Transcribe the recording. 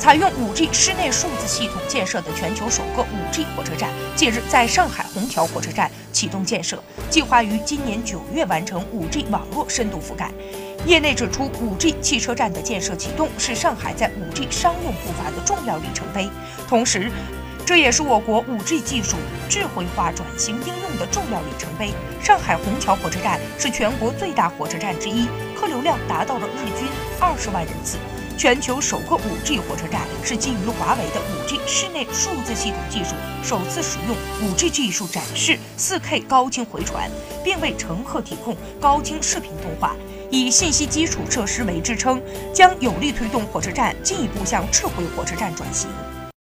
采用 5G 室内数字系统建设的全球首个 5G 火车站，近日在上海虹桥火车站启动建设，计划于今年九月完成 5G 网络深度覆盖。业内指出，5G 汽车站的建设启动是上海在 5G 商用步伐的重要里程碑，同时，这也是我国 5G 技术智慧化转型应用的重要里程碑。上海虹桥火车站是全国最大火车站之一，客流量达到了日均二十万人次。全球首个 5G 火车站是基于华为的 5G 室内数字系统技术，首次使用 5G 技术展示 4K 高清回传，并为乘客提供高清视频通话。以信息基础设施为支撑，将有力推动火车站进一步向智慧火车站转型。